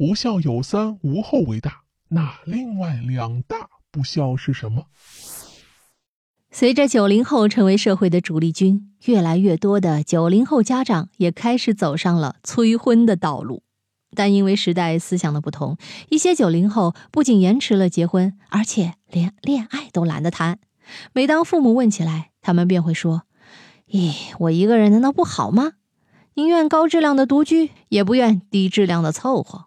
不孝有三，无后为大。那另外两大不孝是什么？随着九零后成为社会的主力军，越来越多的九零后家长也开始走上了催婚的道路。但因为时代思想的不同，一些九零后不仅延迟了结婚，而且连恋爱都懒得谈。每当父母问起来，他们便会说：“咦，我一个人难道不好吗？宁愿高质量的独居，也不愿低质量的凑合。”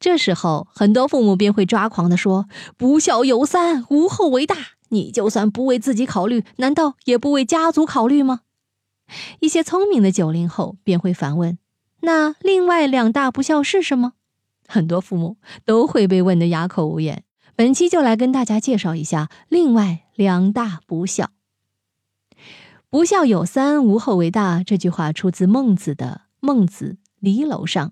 这时候，很多父母便会抓狂地说：“不孝有三，无后为大。你就算不为自己考虑，难道也不为家族考虑吗？”一些聪明的九零后便会反问。那另外两大不孝是什么？很多父母都会被问得哑口无言。本期就来跟大家介绍一下另外两大不孝。不孝有三，无后为大。这句话出自孟子的《孟子离楼上》，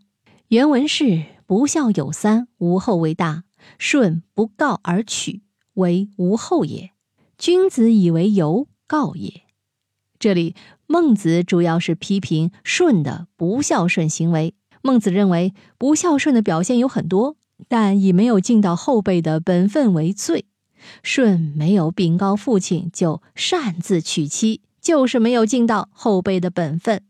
原文是：不孝有三，无后为大。舜不告而取，为无后也。君子以为由告也。这里。孟子主要是批评舜的不孝顺行为。孟子认为，不孝顺的表现有很多，但以没有尽到后辈的本分为最。舜没有禀告父亲就擅自娶妻，就是没有尽到后辈的本分。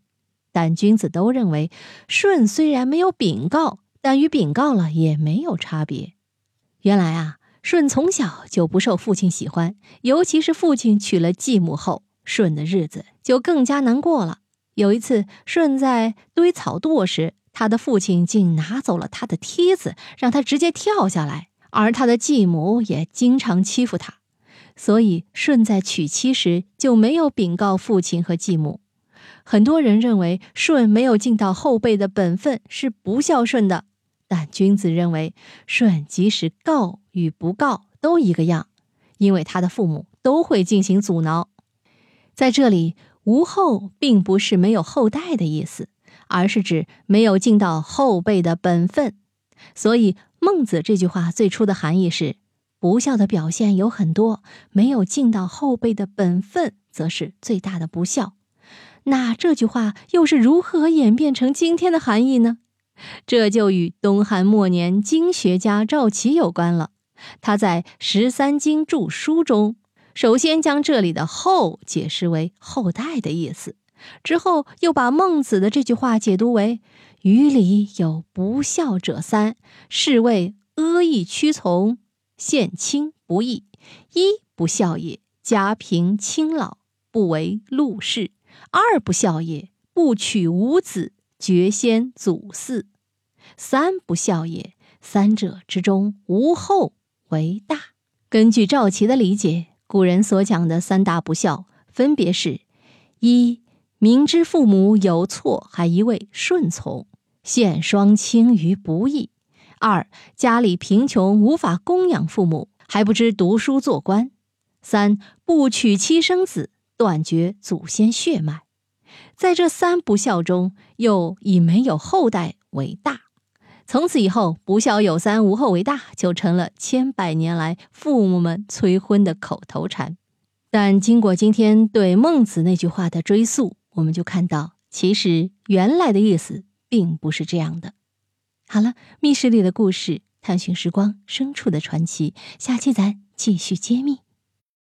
但君子都认为，舜虽然没有禀告，但与禀告了也没有差别。原来啊，舜从小就不受父亲喜欢，尤其是父亲娶了继母后。舜的日子就更加难过了。有一次，舜在堆草垛时，他的父亲竟拿走了他的梯子，让他直接跳下来。而他的继母也经常欺负他，所以舜在娶妻时就没有禀告父亲和继母。很多人认为舜没有尽到后辈的本分是不孝顺的，但君子认为舜即使告与不告都一个样，因为他的父母都会进行阻挠。在这里，“无后”并不是没有后代的意思，而是指没有尽到后辈的本分。所以，孟子这句话最初的含义是：不孝的表现有很多，没有尽到后辈的本分，则是最大的不孝。那这句话又是如何演变成今天的含义呢？这就与东汉末年经学家赵岐有关了。他在《十三经注疏》中。首先将这里的“后”解释为后代的意思，之后又把孟子的这句话解读为：“于礼有不孝者三，是谓阿谀屈从，献亲不义。一不孝也，家贫亲老，不为禄事；二不孝也，不娶无子，绝先祖嗣；三不孝也，三者之中无后为大。”根据赵琦的理解。古人所讲的三大不孝，分别是：一、明知父母有错还一味顺从，陷双亲于不义；二、家里贫穷无法供养父母，还不知读书做官；三、不娶妻生子，断绝祖先血脉。在这三不孝中，又以没有后代为大。从此以后，“不孝有三，无后为大”就成了千百年来父母们催婚的口头禅。但经过今天对孟子那句话的追溯，我们就看到，其实原来的意思并不是这样的。好了，密室里的故事，探寻时光深处的传奇，下期咱继续揭秘。